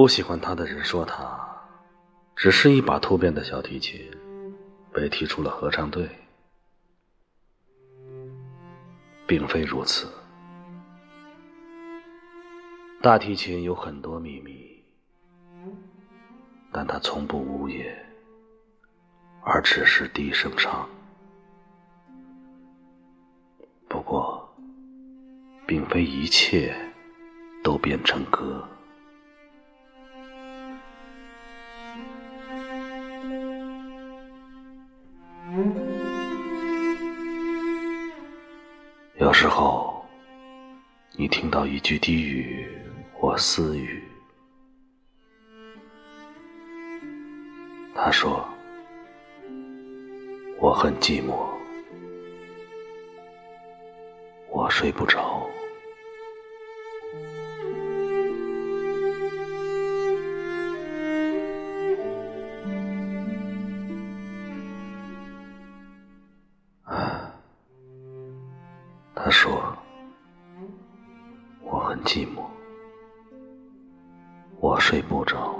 不喜欢他的人说他只是一把突变的小提琴，被踢出了合唱队。并非如此，大提琴有很多秘密，但它从不呜咽，而只是低声唱。不过，并非一切都变成歌。有时候，你听到一句低语或私语，他说：“我很寂寞，我睡不着。”他说：“我很寂寞，我睡不着。”